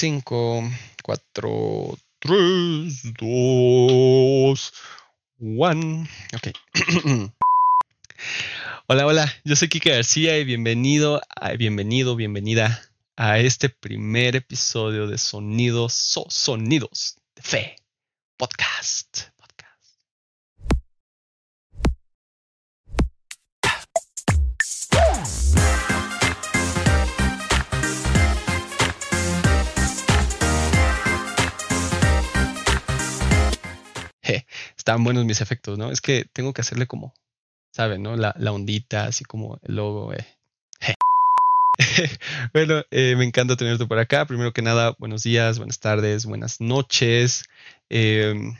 5, 4, 3, 2, 1. Ok. hola, hola. Yo soy Kike García y bienvenido, bienvenido, bienvenida a este primer episodio de Sonidos, Sonidos de Fe Podcast. Buenos mis efectos, ¿no? Es que tengo que hacerle como, ¿saben, no? La, ondita, así como el logo. Eh. bueno, eh, me encanta tenerte por acá. Primero que nada, buenos días, buenas tardes, buenas noches. Em,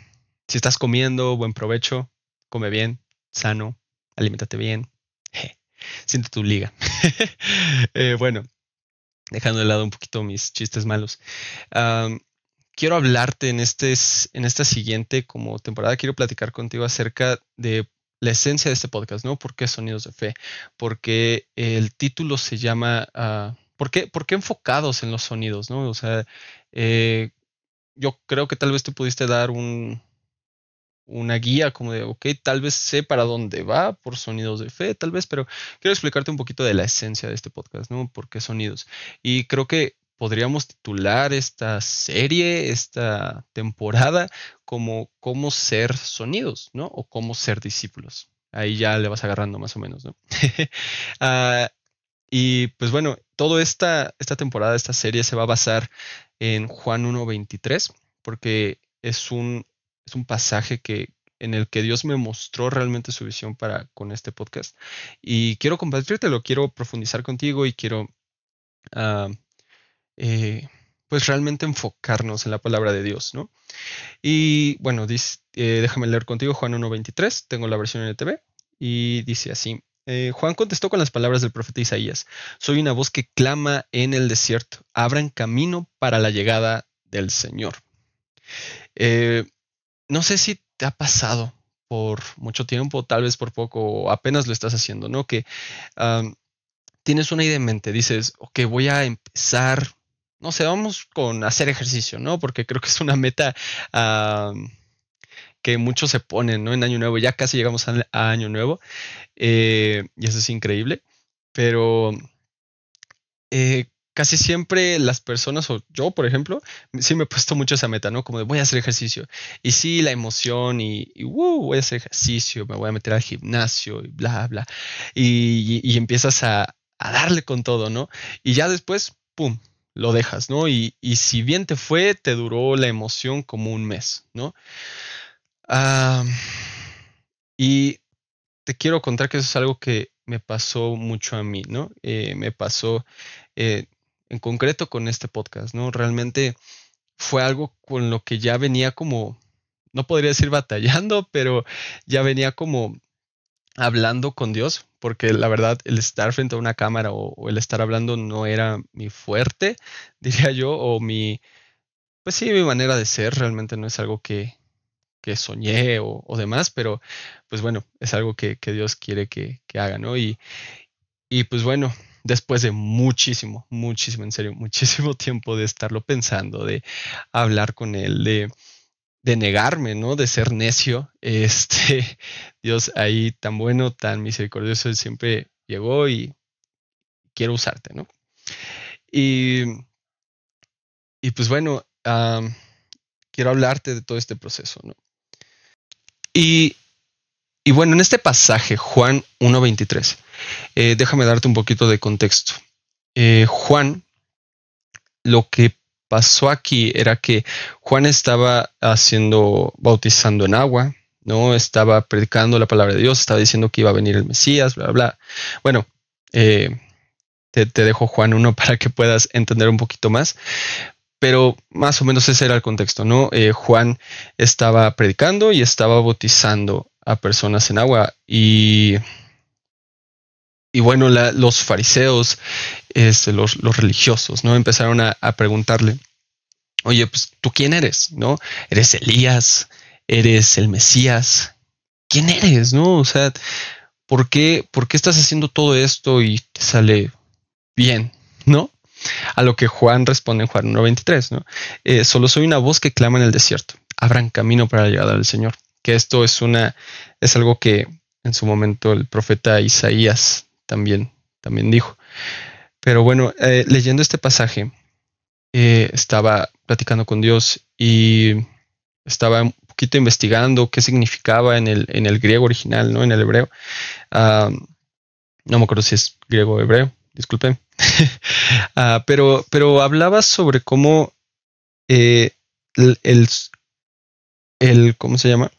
si estás comiendo, buen provecho, come bien, sano, alimentate bien. Siente tu liga. Eh, bueno, dejando de lado un poquito mis chistes malos quiero hablarte en, este, en esta siguiente como temporada, quiero platicar contigo acerca de la esencia de este podcast, ¿no? ¿Por qué Sonidos de Fe? Porque el título se llama, ¿por, qué, ¿por, qué, enfocados en los sonidos, ¿no? O sea, eh, yo creo que tal vez tú pudiste dar un, una guía como de, ok, tal vez sé para dónde va por sonidos de fe, tal vez, pero quiero explicarte un poquito de la esencia de este podcast, ¿no? ¿Por qué sonidos? Y creo que podríamos titular esta serie, esta temporada, como cómo ser sonidos, ¿no? O cómo ser discípulos. Ahí ya le vas agarrando más o menos, ¿no? Ah, y pues bueno, toda esta, esta temporada, esta serie se va a basar en Juan 1.23, porque es un, es un pasaje que, en el que Dios me mostró realmente su visión para con este podcast. Y quiero compartirte, quiero profundizar contigo y quiero ah, eh, pues realmente enfocarnos en la palabra de Dios, ¿no? Y bueno, eh, déjame leer contigo Juan 1.23, tengo la versión NTV, y dice así, eh, Juan contestó con las palabras del profeta Isaías, soy una voz que clama en el desierto, abran camino para la llegada del Señor. no sé si te ha pasado por mucho tiempo, tal vez por poco, apenas lo estás haciendo, ¿no? Que tienes una idea en mente, dices, ok, voy a empezar no sé, vamos con hacer ejercicio, ¿no? Porque creo que es una meta que muchos se ponen, ¿no? En Año Nuevo, ya casi llegamos a, Año Nuevo eh, y eso es increíble, pero eh, casi siempre las personas, o yo, por ejemplo, sí me he puesto mucho esa meta, ¿no? Como de voy a hacer ejercicio. Y sí, la emoción y, uh, voy a hacer ejercicio, me voy a meter al gimnasio y bla, bla. Y, empiezas a darle con todo, ¿no? Y ya después, ¡pum! Lo dejas, ¿no? Y, si bien te fue, te duró la emoción como un mes, ¿no? y te quiero contar que eso es algo que me pasó mucho a mí, ¿no? Eh, me pasó eh, en concreto con este podcast, ¿no? Realmente fue algo con lo que ya venía como, no podría decir batallando, pero ya venía como hablando con Dios, porque la verdad el estar frente a una cámara o, el estar hablando no era mi fuerte, diría yo, o mi, pues sí, mi manera de ser, realmente no es algo que, que soñé o, demás, pero pues bueno, es algo que, Dios quiere que, que, haga, ¿no? Y, y pues bueno, después de muchísimo, muchísimo, en serio, muchísimo tiempo de estarlo pensando, de hablar con Él, de de negarme, ¿no? De ser necio. Este, Dios ahí tan bueno, tan misericordioso, siempre llegó y quiero usarte, ¿no? Y, y pues bueno, quiero hablarte de todo este proceso, ¿no? Y, y bueno, en este pasaje, Juan 1.23, eh, déjame darte un poquito de contexto. Eh, Juan, lo que pasó aquí era que Juan estaba haciendo, bautizando en agua, ¿no? Estaba predicando la palabra de Dios, estaba diciendo que iba a venir el Mesías, bla, bla. Bueno, eh, te, dejo Juan uno para que puedas entender un poquito más. Pero más o menos ese era el contexto, ¿no? Eh, Juan estaba predicando y estaba bautizando a personas en agua y y bueno, los fariseos, este, los, religiosos, ¿no? Empezaron a, preguntarle, oye, pues tú quién eres, ¿no? ¿Eres Elías? ¿Eres el Mesías? ¿Quién eres, no? O sea, ¿por qué, por qué estás haciendo todo esto y te sale bien, ¿no? A lo que Juan responde en Juan 1.23, ¿no? Eh, solo soy una voz que clama en el desierto. Abran camino para la llegada del Señor. Que esto es una, es algo que en su momento el profeta Isaías también, también dijo. Pero bueno, eh, leyendo este pasaje, eh, estaba platicando con Dios y estaba un poquito investigando qué significaba en el, en el griego original, ¿no? En el hebreo. No me acuerdo si es griego o hebreo, disculpen. Ah, pero, pero hablaba sobre cómo eh, el, el, ¿cómo se llama?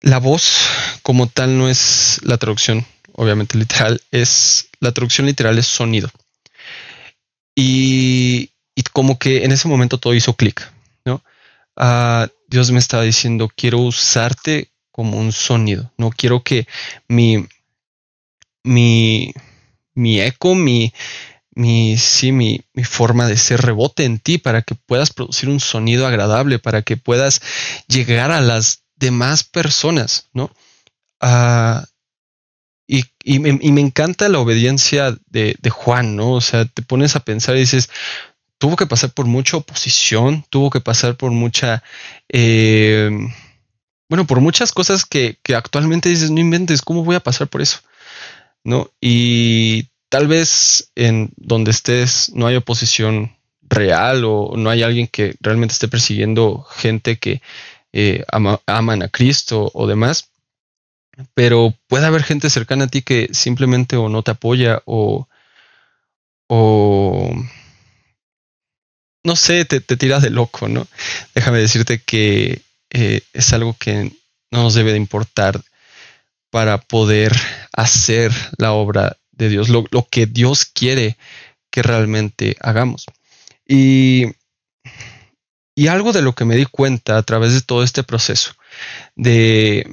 La voz como tal no es la traducción, obviamente literal, es la traducción literal es sonido. Y, como que en ese momento todo hizo clic, ¿no? Ah, Dios me estaba diciendo, quiero usarte como un sonido, no quiero que mi, mi, mi eco, mi, mi, sí, mi, mi, forma de ser rebote en ti para que puedas producir un sonido agradable, para que puedas llegar a las demás personas, ¿no? Ah, y, y, me, y, me, encanta la obediencia de, de, Juan, ¿no? O sea, te pones a pensar y dices, tuvo que pasar por mucha oposición, tuvo que pasar por mucha, eh, bueno, por muchas cosas que, que actualmente dices, no inventes, ¿cómo voy a pasar por eso? ¿No? Y tal vez en donde estés no hay oposición real o no hay alguien que realmente esté persiguiendo gente que eh, ama, aman a Cristo o demás, pero puede haber gente cercana a ti que simplemente o no te apoya o, o no sé, te, te tiras de loco, ¿no? Déjame decirte que eh, es algo que no nos debe de importar para poder hacer la obra de Dios, lo, lo que Dios quiere que realmente hagamos. Y, y algo de lo que me di cuenta a través de todo este proceso, de,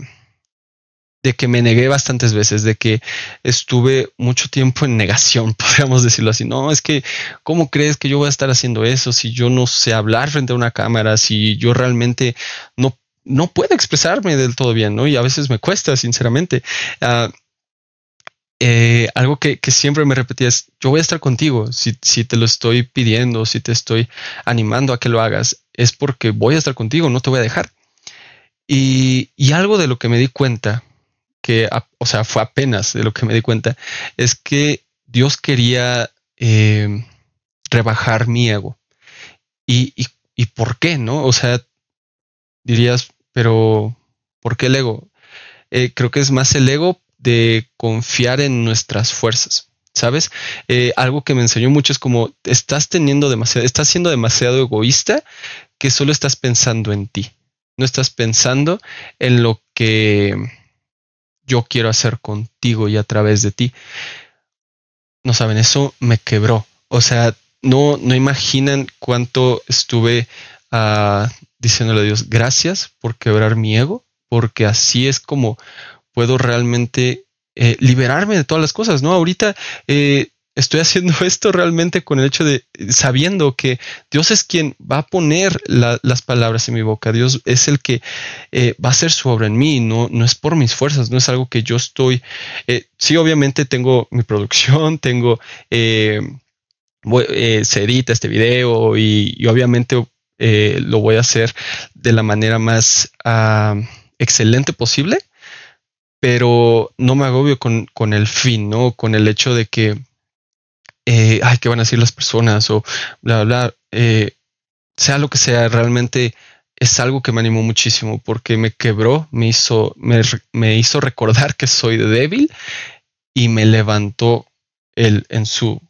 de que me negué bastantes veces, de que estuve mucho tiempo en negación, podríamos decirlo así. No, es que, ¿cómo crees que yo voy a estar haciendo eso si yo no sé hablar frente a una cámara, si yo realmente no, no puedo expresarme del todo bien, ¿no? Y a veces me cuesta, sinceramente. Uh, eh, algo que, que, siempre me repetía es, yo voy a estar contigo, si, si, te lo estoy pidiendo, si te estoy animando a que lo hagas, es porque voy a estar contigo, no te voy a dejar. Y, y algo de lo que me di cuenta, que, o sea, fue apenas de lo que me di cuenta, es que Dios quería eh, rebajar mi ego. Y, y, por qué, ¿no? O sea, dirías, pero ¿por qué el ego? Eh, creo que es más el ego de confiar en nuestras fuerzas. ¿Sabes? Eh, algo que me enseñó mucho es como estás teniendo demasiado, estás siendo demasiado egoísta que solo estás pensando en ti. No estás pensando en lo que yo quiero hacer contigo y a través de ti. No saben, eso me quebró. O sea, no, no imaginan cuánto estuve uh, diciéndole a Dios, gracias por quebrar mi ego, porque así es como puedo realmente eh, liberarme de todas las cosas, ¿no? Ahorita eh, estoy haciendo esto realmente con el hecho de sabiendo que Dios es quien va a poner la, las palabras en mi boca. Dios es el que eh, va a hacer su obra en mí. No, no es por mis fuerzas, no es algo que yo estoy. Eh, sí, obviamente tengo mi producción, tengo. Eh, se edita este video y, y obviamente lo voy a hacer de la manera más uh, excelente posible pero no me agobio con, con, el fin, ¿no? Con el hecho de que, eh, ay, ¿qué van a decir las personas? O bla, bla, eh, sea lo que sea, realmente es algo que me animó muchísimo porque me quebró, me hizo, me, me hizo recordar que soy débil y me levantó el, en su,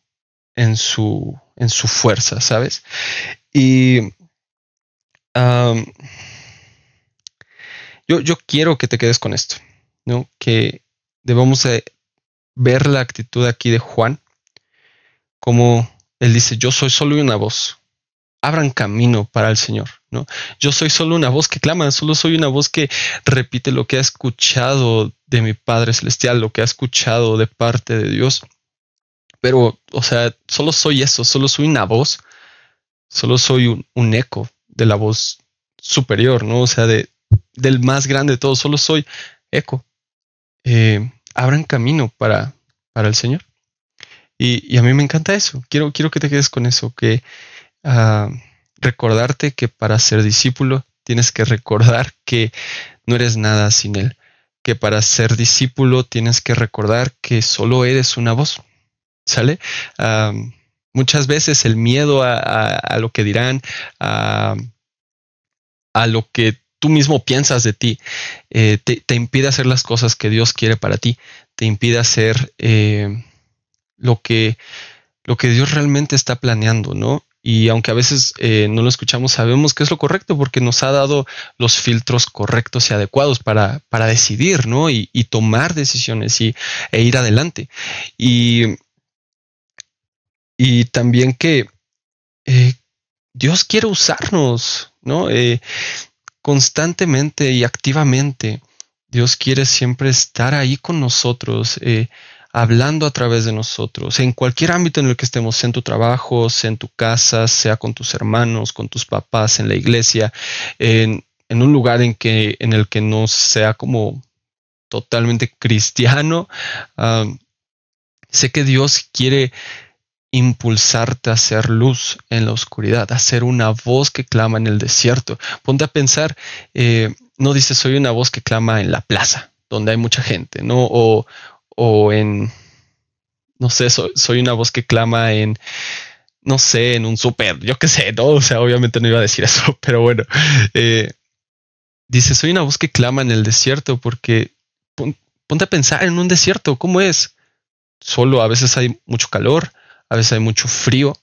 en su, en su fuerza, ¿sabes? Y yo, yo quiero que te quedes con esto. ¿no? Que debemos ver la actitud aquí de Juan, como él dice, yo soy solo una voz, abran camino para el Señor, ¿no? Yo soy solo una voz que clama, solo soy una voz que repite lo que ha escuchado de mi Padre Celestial, lo que ha escuchado de parte de Dios. Pero, o sea, solo soy eso, solo soy una voz, solo soy un, eco de la voz superior, ¿no? O sea, de, del más grande de todos, solo soy eco eh, abran camino para, para el Señor. Y, a mí me encanta eso. Quiero, quiero que te quedes con eso, que uh, recordarte que para ser discípulo tienes que recordar que no eres nada sin Él. Que para ser discípulo tienes que recordar que solo eres una voz. ¿Sale? Muchas veces el miedo a, a lo que dirán, a, a lo que tú mismo piensas de ti, eh, te, impide hacer las cosas que Dios quiere para ti, te impide hacer eh, lo, que, lo que Dios realmente está planeando, ¿no? Y aunque a veces eh, no lo escuchamos, sabemos que es lo correcto porque nos ha dado los filtros correctos y adecuados para, para decidir, ¿no? Y, tomar decisiones y, e ir adelante. Y, y también que Dios quiere usarnos, ¿no? constantemente y activamente. Dios quiere siempre estar ahí con nosotros, eh, hablando a través de nosotros, en cualquier ámbito en el que estemos, sea en tu trabajo, sea en tu casa, sea con tus hermanos, con tus papás, en la iglesia, en, un lugar en, que, en el que no sea como totalmente cristiano. Sé que Dios quiere impulsarte a hacer luz en la oscuridad, a ser una voz que clama en el desierto. Ponte a pensar, eh, no dices soy una voz que clama en la plaza, donde hay mucha gente, ¿no? O, o en, no sé, soy, una voz que clama en, no sé, en un súper, yo qué sé, ¿no? O sea, obviamente no iba a decir eso, pero bueno. Eh, dice, soy una voz que clama en el desierto porque ponte a pensar en un desierto, ¿cómo es? Solo a veces hay mucho calor, a veces hay mucho frío,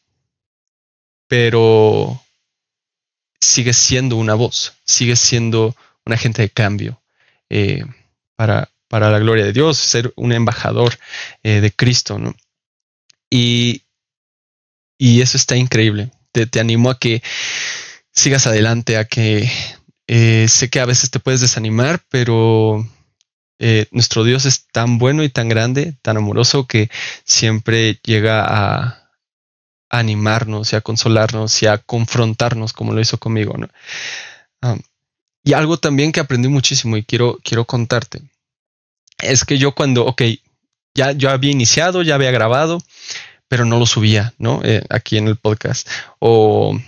pero sigue siendo una voz, sigue siendo un agente de cambio eh, para, para, la gloria de Dios, ser un embajador eh, de Cristo, ¿no? Y, y, eso está increíble. Te, te, animo a que sigas adelante, a que eh, sé que a veces te puedes desanimar, pero eh, nuestro Dios es tan bueno y tan grande, tan amoroso, que siempre llega a, animarnos y a consolarnos y a confrontarnos como lo hizo conmigo. ¿no? Ah, y algo también que aprendí muchísimo y quiero, quiero contarte es que yo cuando, ok, ya yo había iniciado, ya había grabado, pero no lo subía, ¿no? Eh, aquí en el podcast. O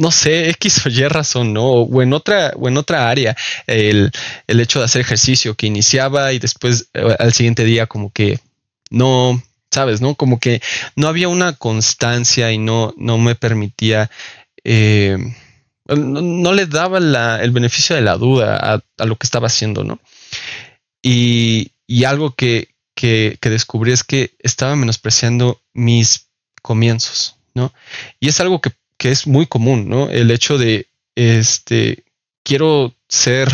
no sé, X o Y razón, ¿no? O en otra, o en otra área, el, hecho de hacer ejercicio que iniciaba y después eh, al siguiente día como que no, sabes, ¿no? Como que no había una constancia y no, no me permitía, eh, no, le daba el beneficio de la duda a, lo que estaba haciendo, ¿no? Y, algo que, que, que descubrí es que estaba menospreciando mis comienzos, ¿no? Y es algo que que es muy común, ¿no? El hecho de, este, quiero ser,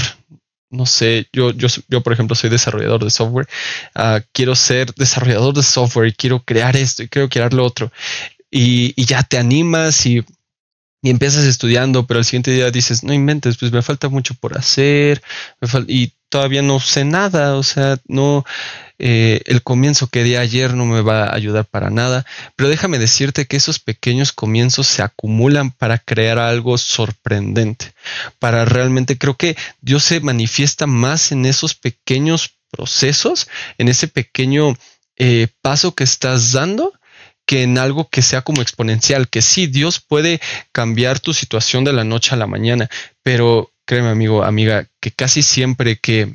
no sé, yo, yo, yo por ejemplo soy desarrollador de software, ah, quiero ser desarrollador de software y quiero crear esto y quiero crear lo otro. Y, y ya te animas y, y, empiezas estudiando, pero al siguiente día dices, no inventes, pues me falta mucho por hacer y todavía no sé nada, o sea, no, eh, el comienzo que di ayer no me va a ayudar para nada, pero déjame decirte que esos pequeños comienzos se acumulan para crear algo sorprendente, para realmente creo que Dios se manifiesta más en esos pequeños procesos, en ese pequeño eh, paso que estás dando que en algo que sea como exponencial, que sí, Dios puede cambiar tu situación de la noche a la mañana, pero créeme amigo, amiga, que casi siempre que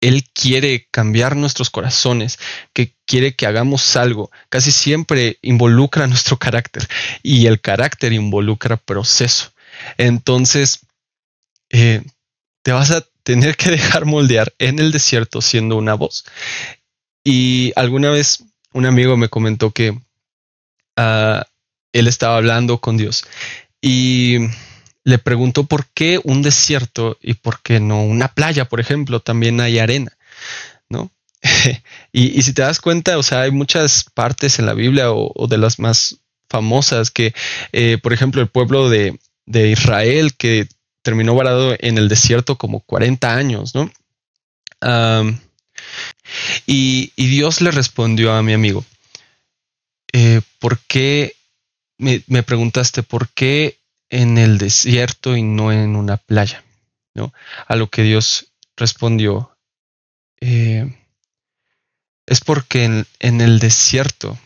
él quiere cambiar nuestros corazones, que quiere que hagamos algo. Casi siempre involucra nuestro carácter y el carácter involucra proceso. Entonces, eh, te vas a tener que dejar moldear en el desierto siendo una voz. Y alguna vez un amigo me comentó que ah, él estaba hablando con Dios y le preguntó por qué un desierto y por qué no una playa, por ejemplo, también hay arena, ¿no? y, si te das cuenta, o sea, hay muchas partes en la Biblia o, de las más famosas que, eh, por ejemplo, el pueblo de, Israel que terminó varado en el desierto como 40 años, ¿no? y, Dios le respondió a mi amigo, eh, ¿por qué me, me, preguntaste por qué en el desierto y no en una playa, ¿no? A lo que Dios respondió, eh, es porque en, el desierto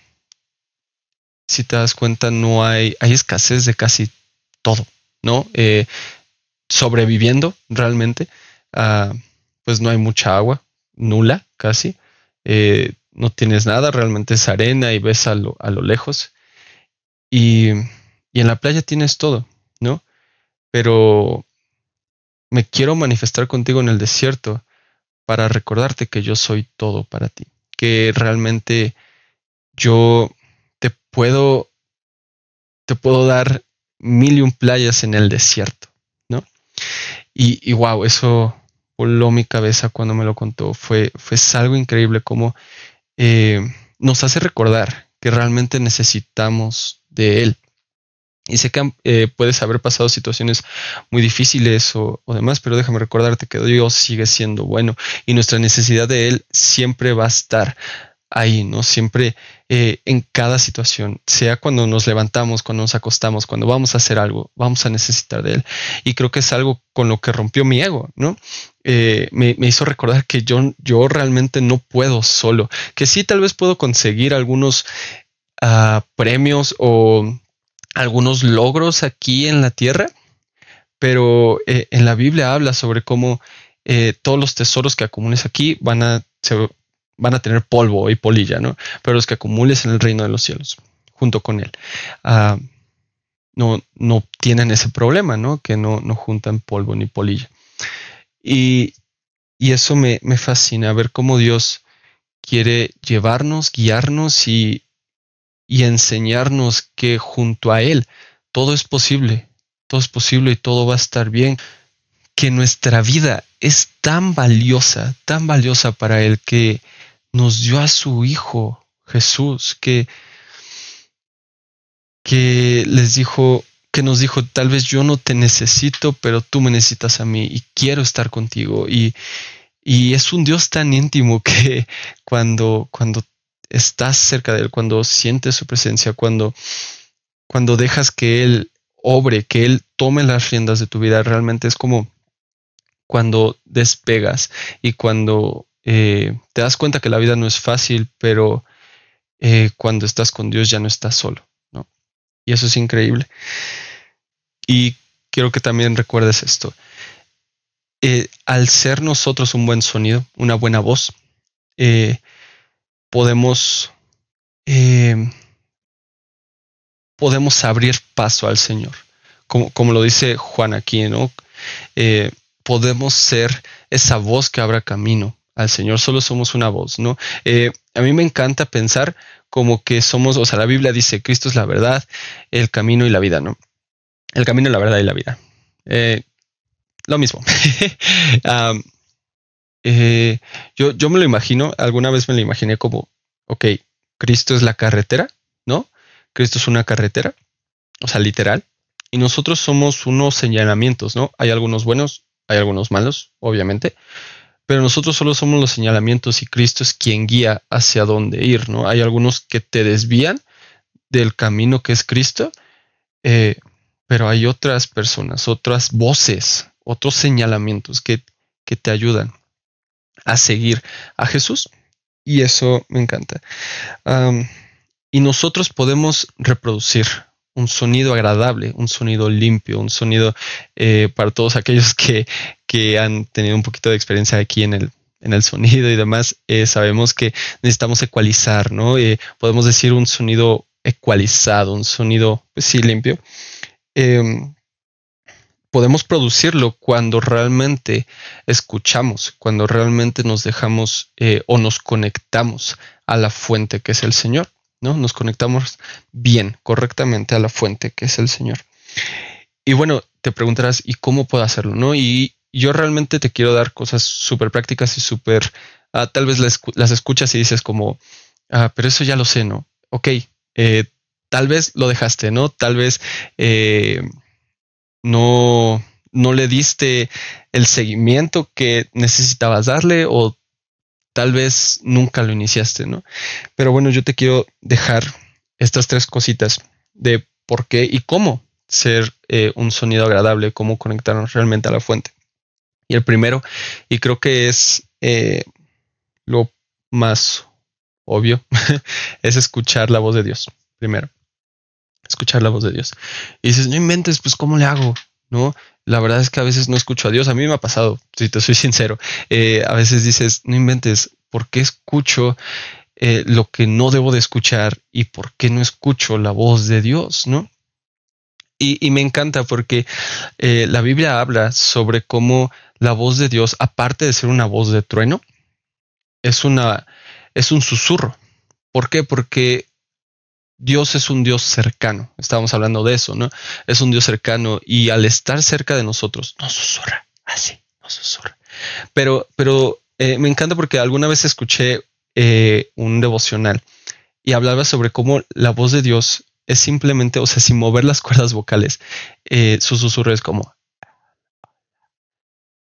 si te das cuenta, no hay, hay escasez de casi todo, ¿no? Eh, sobreviviendo realmente, ah, pues no hay mucha agua, nula casi, eh, no tienes nada, realmente es arena y ves a lo, a lo lejos. Y, y en la playa tienes todo, ¿no? Pero me quiero manifestar contigo en el desierto para recordarte que yo soy todo para ti, que realmente yo te puedo, te puedo dar mil y un playas en el desierto, ¿no? Y, y wow, eso voló mi cabeza cuando me lo contó. Fue, fue algo increíble como eh, nos hace recordar que realmente necesitamos de Él. Y sé que eh, puedes haber pasado situaciones muy difíciles o, demás, pero déjame recordarte que Dios sigue siendo bueno y nuestra necesidad de Él siempre va a estar ahí, ¿no? Siempre eh, en cada situación, sea cuando nos levantamos, cuando nos acostamos, cuando vamos a hacer algo, vamos a necesitar de Él. Y creo que es algo con lo que rompió mi ego, ¿no? Eh, me, hizo recordar que yo, yo realmente no puedo solo, que sí tal vez puedo conseguir algunos uh, premios o algunos logros aquí en la tierra, pero eh, en la Biblia habla sobre cómo todos los tesoros que acumules aquí van a, van a tener polvo y polilla, ¿no? Pero los que acumules en el reino de los cielos, junto con él, uh, no, no tienen ese problema, ¿no? Que no, no juntan polvo ni polilla. Y, y eso me, me, fascina, ver cómo Dios quiere llevarnos, guiarnos y, y enseñarnos que junto a Él todo es posible, todo es posible y todo va a estar bien. Que nuestra vida es tan valiosa, tan valiosa para Él que nos dio a su Hijo Jesús, que, que les dijo, que nos dijo, tal vez yo no te necesito, pero tú me necesitas a mí y quiero estar contigo. Y, y es un Dios tan íntimo que cuando, cuando estás cerca de Él, cuando sientes su presencia, cuando, cuando dejas que Él obre, que Él tome las riendas de tu vida, realmente es como cuando despegas y cuando eh, te das cuenta que la vida no es fácil, pero eh, cuando estás con Dios ya no estás solo, ¿no? Y eso es increíble. Y quiero que también recuerdes esto. Eh, al ser nosotros un buen sonido, una buena voz, podemos, podemos abrir paso al Señor. Como, como, lo dice Juan aquí, ¿no? podemos ser esa voz que abra camino al Señor, solo somos una voz, ¿no? Eh, a mí me encanta pensar como que somos, o sea, la Biblia dice, Cristo es la verdad, el camino y la vida, ¿no? El camino, la verdad y la vida. Eh, lo mismo. eh, yo, yo me lo imagino, alguna vez me lo imaginé como, ok, Cristo es la carretera, ¿no? Cristo es una carretera, o sea, literal, y nosotros somos unos señalamientos, ¿no? Hay algunos buenos, hay algunos malos, obviamente, pero nosotros solo somos los señalamientos y Cristo es quien guía hacia dónde ir, ¿no? Hay algunos que te desvían del camino que es Cristo, eh, pero hay otras personas, otras voces, otros señalamientos que, que te ayudan a seguir a Jesús y eso me encanta. Y nosotros podemos reproducir un sonido agradable, un sonido limpio, un sonido eh, para todos aquellos que, que, han tenido un poquito de experiencia aquí en el, en el sonido y demás, eh, sabemos que necesitamos ecualizar, ¿no? Eh, podemos decir un sonido ecualizado, un sonido, pues sí, limpio. Em, podemos producirlo cuando realmente escuchamos, cuando realmente nos dejamos o nos conectamos a la fuente que es el Señor. ¿no? Nos conectamos bien, correctamente a la fuente que es el Señor. Y bueno, te preguntarás, ¿y cómo puedo hacerlo? ¿No? Y yo realmente te quiero dar cosas súper prácticas y súper, ah, tal vez las, escuchas y dices como, ah, pero eso ya lo sé, ¿no? Ok, eh, tal vez lo dejaste, ¿no? Tal vez eh, no, no le diste el seguimiento que necesitabas darle o tal vez nunca lo iniciaste, ¿no? Pero bueno, yo te quiero dejar estas tres cositas de por qué y cómo ser eh, un sonido agradable, cómo conectarnos realmente a la fuente. Y el primero, y creo que es eh, lo más obvio, es escuchar la voz de Dios primero. Escuchar la voz de Dios. Y dices, no inventes, pues ¿cómo le hago? ¿No? La verdad es que a veces no escucho a Dios. A mí me ha pasado, si te soy sincero. Eh, a veces dices, no inventes, ¿por qué escucho eh, lo que no debo de escuchar y por qué no escucho la voz de Dios? ¿No? Y, me encanta porque eh, la Biblia habla sobre cómo la voz de Dios, aparte de ser una voz de trueno, es una es un susurro. ¿Por qué? Porque Dios es un Dios cercano. Estábamos hablando de eso, ¿no? Es un Dios cercano y al estar cerca de nosotros, nos susurra, así, nos susurra. Pero, pero eh, me encanta porque alguna vez escuché eh, un devocional y hablaba sobre cómo la voz de Dios es simplemente, o sea, sin mover las cuerdas vocales, eh, su susurro es como...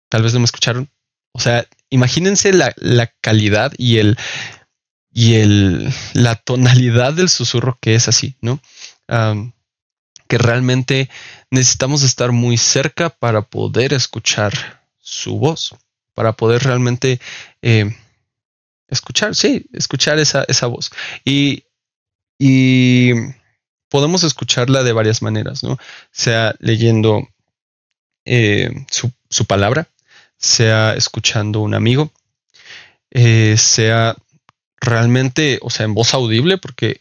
Tal vez no me escucharon. O sea, imagínense la, la calidad y el, y el, la tonalidad del susurro que es así, ¿no? que realmente necesitamos estar muy cerca para poder escuchar su voz, para poder realmente eh, escuchar, sí, escuchar esa, esa voz. Y, y, podemos escucharla de varias maneras, ¿no? Sea leyendo eh, su, su, palabra, sea escuchando un amigo, eh, sea realmente, o sea, en voz audible, porque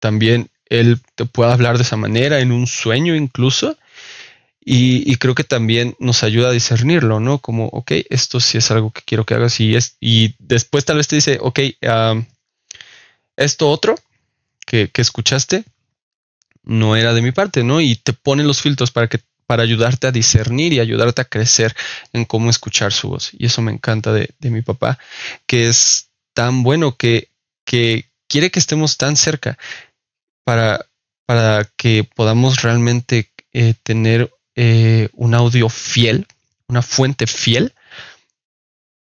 también él te puede hablar de esa manera, en un sueño incluso. Y, creo que también nos ayuda a discernirlo, ¿no? Como, ok, esto sí es algo que quiero que hagas y, es, y después tal vez te dice, ok, esto otro que, que, escuchaste no era de mi parte, ¿no? Y te pone los filtros para que para ayudarte a discernir y ayudarte a crecer en cómo escuchar su voz. Y eso me encanta de, de mi papá, que es tan bueno que, quiere que estemos tan cerca para, para que podamos realmente eh, tener eh, un audio fiel, una fuente fiel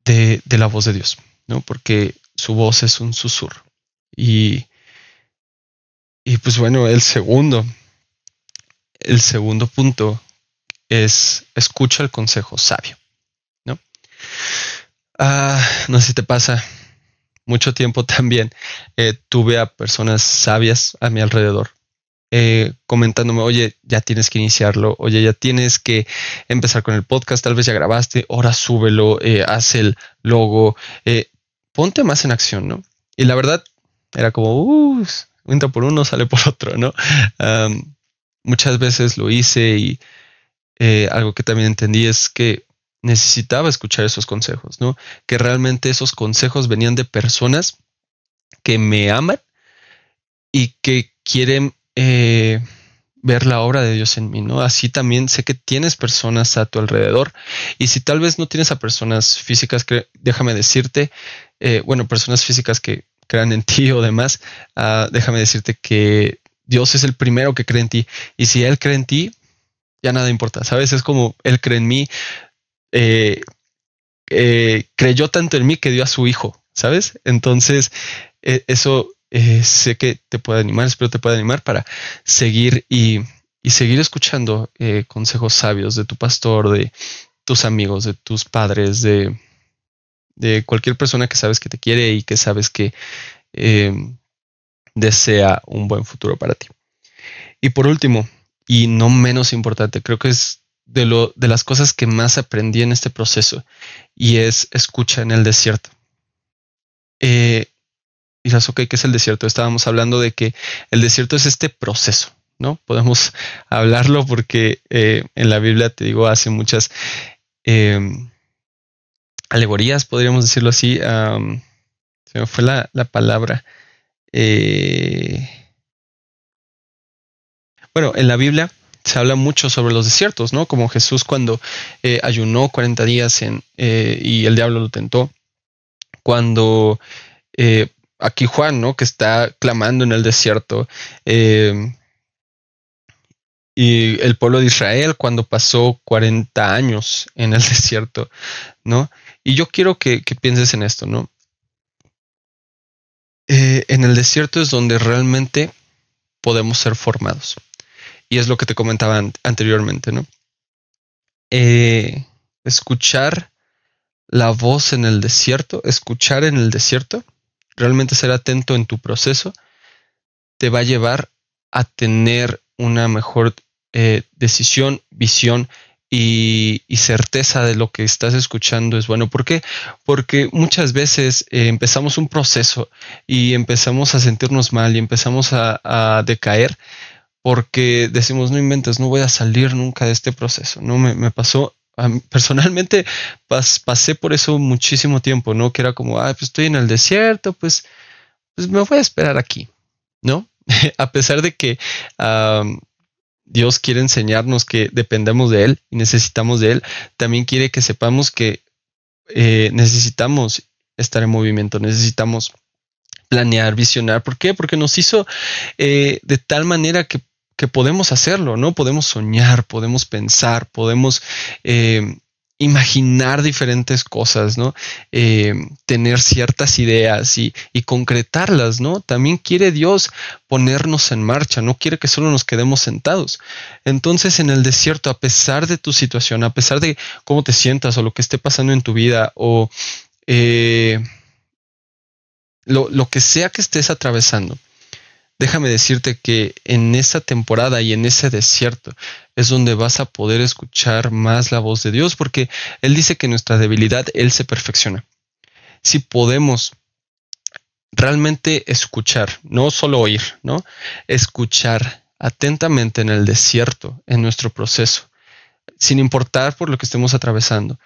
de, la voz de Dios, ¿no? Porque su voz es un susurro. Y, y pues bueno, el segundo, el segundo punto es escucha el consejo sabio, ¿no? Ah, no sé si te pasa, mucho tiempo también eh, tuve a personas sabias a mi alrededor eh, comentándome, oye, ya tienes que iniciarlo, oye, ya tienes que empezar con el podcast, tal vez ya grabaste, ahora súbelo, eh, haz el logo, ponte más en acción, ¿no? Y la verdad era como, uh, entra por uno, sale por otro, ¿no? muchas veces lo hice y algo que también entendí es que necesitaba escuchar esos consejos, ¿no? Que realmente esos consejos venían de personas que me aman y que quieren eh, ver la obra de Dios en mí, ¿no? Así también sé que tienes personas a tu alrededor y si tal vez no tienes a personas físicas, que, déjame decirte, eh, bueno, personas físicas que crean en ti o demás, ah, déjame decirte que Dios es el primero que cree en ti y si Él cree en ti, ya nada importa, ¿sabes? Es como Él cree en mí, eh, eh, creyó tanto en mí que dio a su hijo, ¿sabes? Entonces, eh, eso sé que te puede animar, espero te puede animar para seguir y, seguir escuchando consejos sabios de tu pastor, de tus amigos, de tus padres, de cualquier persona que sabes que te quiere y que sabes que desea un buen futuro para ti. Y por último, y no menos importante, creo que es de, lo, de las cosas que más aprendí en este proceso y es escucha en el desierto. Eh, y sabes, ok, ¿qué es el desierto? Estábamos hablando de que el desierto es este proceso, ¿no? Podemos hablarlo porque eh, en la Biblia, te digo, hace muchas em, alegorías, podríamos decirlo así. se me fue la, la palabra. Eh, bueno, en la Biblia se habla mucho sobre los desiertos, ¿no? Como Jesús cuando eh, ayunó 40 días en, eh, y el diablo lo tentó. Cuando eh, aquí Juan, ¿no? Que está clamando en el desierto. y el pueblo de Israel cuando pasó 40 años en el desierto, ¿no? Y yo quiero que, que pienses en esto, ¿no? en el desierto es donde realmente podemos ser formados. Y es lo que te comentaba anteriormente, ¿no? Eh, escuchar la voz en el desierto, escuchar en el desierto, realmente ser atento en tu proceso, te va a llevar a tener una mejor eh, decisión, visión y, certeza de lo que estás escuchando es bueno. ¿Por qué? Porque muchas veces eh, empezamos un proceso y empezamos a sentirnos mal y empezamos a, decaer porque decimos, no inventes, no voy a salir nunca de este proceso. No me, pasó, personalmente pasé por eso muchísimo tiempo, ¿no? Que era como, ah, pues estoy en el desierto, pues, pues me voy a esperar aquí, ¿no? a pesar de que Dios quiere enseñarnos que dependemos de Él y necesitamos de Él, también quiere que sepamos que eh, necesitamos estar en movimiento, necesitamos planear, visionar. ¿Por qué? Porque nos hizo eh, de tal manera que, podemos hacerlo, ¿no? Podemos soñar, podemos pensar, podemos eh, imaginar diferentes cosas, ¿no? Eh, tener ciertas ideas y, concretarlas, ¿no? También quiere Dios ponernos en marcha, no quiere que solo nos quedemos sentados. Entonces, en el desierto, a pesar de tu situación, a pesar de cómo te sientas o lo que esté pasando en tu vida o eh, lo que sea que estés atravesando, déjame decirte que en esa temporada y en ese desierto es donde vas a poder escuchar más la voz de Dios, porque Él dice que nuestra debilidad Él se perfecciona. Si podemos realmente escuchar, no solo oír, ¿no? Escuchar atentamente en el desierto, en nuestro proceso, sin importar por lo que estemos atravesando,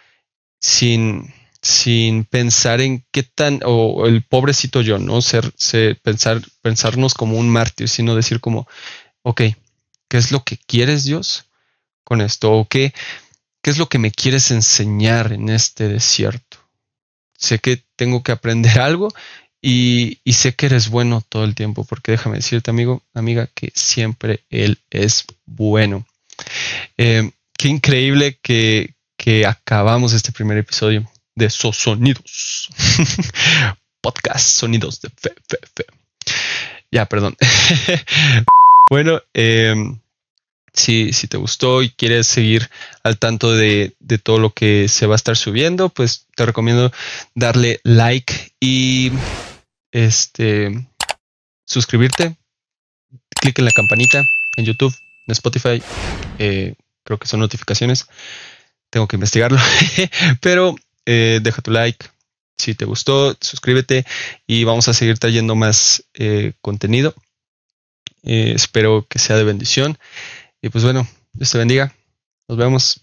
sin sin pensar en qué tan, o el pobrecito yo, ¿no? Ser, pensar, pensarnos como un mártir, sino decir como, ok, ¿qué es lo que quieres Dios con esto? ¿O qué, qué es lo que me quieres enseñar en este desierto? Sé que tengo que aprender algo y, sé que eres bueno todo el tiempo, porque déjame decirte, amigo, amiga, que siempre Él es bueno. Eh, qué increíble que, que acabamos este primer episodio de esos sonidos. Podcast, sonidos de fe, fe, fe. Ya, perdón. bueno, em, si, si, te gustó y quieres seguir al tanto de, de, todo lo que se va a estar subiendo, pues te recomiendo darle like y este suscribirte. Clic en la campanita en YouTube, en Spotify. Eh, creo que son notificaciones. Tengo que investigarlo. Pero eh, deja tu like. Si te gustó, suscríbete y vamos a seguir trayendo más eh, contenido. Eh, espero que sea de bendición. Y pues bueno, Dios te bendiga. Nos vemos.